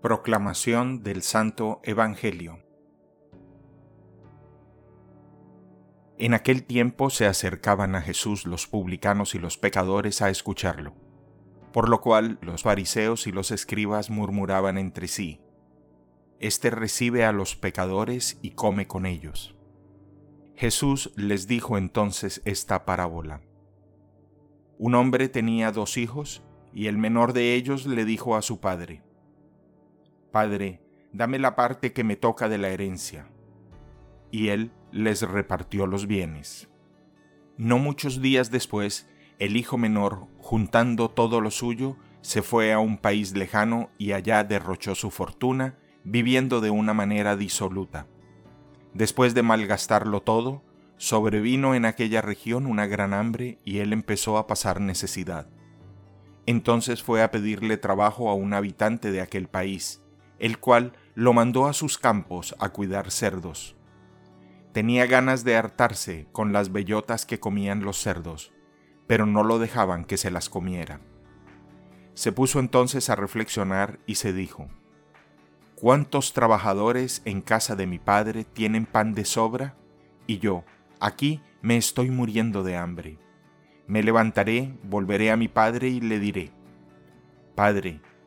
Proclamación del Santo Evangelio En aquel tiempo se acercaban a Jesús los publicanos y los pecadores a escucharlo, por lo cual los fariseos y los escribas murmuraban entre sí, Este recibe a los pecadores y come con ellos. Jesús les dijo entonces esta parábola. Un hombre tenía dos hijos, y el menor de ellos le dijo a su padre, Padre, dame la parte que me toca de la herencia. Y él les repartió los bienes. No muchos días después, el hijo menor, juntando todo lo suyo, se fue a un país lejano y allá derrochó su fortuna, viviendo de una manera disoluta. Después de malgastarlo todo, sobrevino en aquella región una gran hambre y él empezó a pasar necesidad. Entonces fue a pedirle trabajo a un habitante de aquel país, el cual lo mandó a sus campos a cuidar cerdos. Tenía ganas de hartarse con las bellotas que comían los cerdos, pero no lo dejaban que se las comiera. Se puso entonces a reflexionar y se dijo, ¿Cuántos trabajadores en casa de mi padre tienen pan de sobra? Y yo, aquí me estoy muriendo de hambre. Me levantaré, volveré a mi padre y le diré, Padre,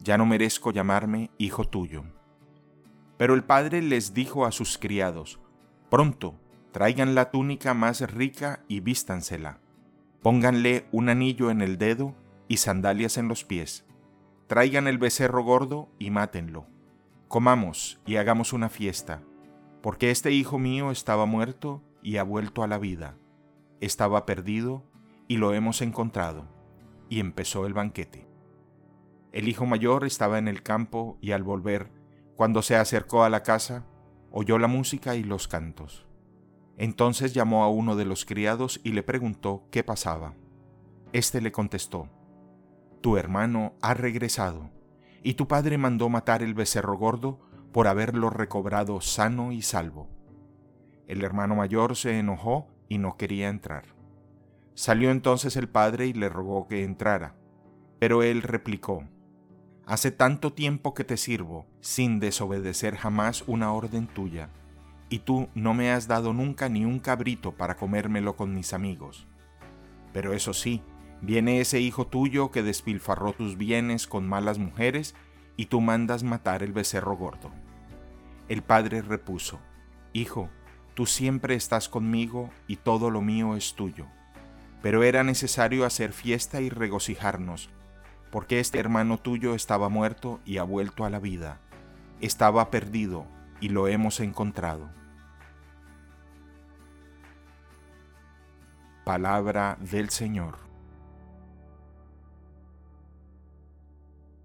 ya no merezco llamarme hijo tuyo. Pero el padre les dijo a sus criados, Pronto, traigan la túnica más rica y vístansela. Pónganle un anillo en el dedo y sandalias en los pies. Traigan el becerro gordo y mátenlo. Comamos y hagamos una fiesta, porque este hijo mío estaba muerto y ha vuelto a la vida. Estaba perdido y lo hemos encontrado. Y empezó el banquete. El hijo mayor estaba en el campo y al volver, cuando se acercó a la casa, oyó la música y los cantos. Entonces llamó a uno de los criados y le preguntó qué pasaba. Este le contestó, Tu hermano ha regresado, y tu padre mandó matar el becerro gordo por haberlo recobrado sano y salvo. El hermano mayor se enojó y no quería entrar. Salió entonces el padre y le rogó que entrara, pero él replicó, Hace tanto tiempo que te sirvo, sin desobedecer jamás una orden tuya, y tú no me has dado nunca ni un cabrito para comérmelo con mis amigos. Pero eso sí, viene ese hijo tuyo que despilfarró tus bienes con malas mujeres, y tú mandas matar el becerro gordo. El padre repuso, Hijo, tú siempre estás conmigo y todo lo mío es tuyo. Pero era necesario hacer fiesta y regocijarnos, porque este hermano tuyo estaba muerto y ha vuelto a la vida, estaba perdido y lo hemos encontrado. Palabra del Señor.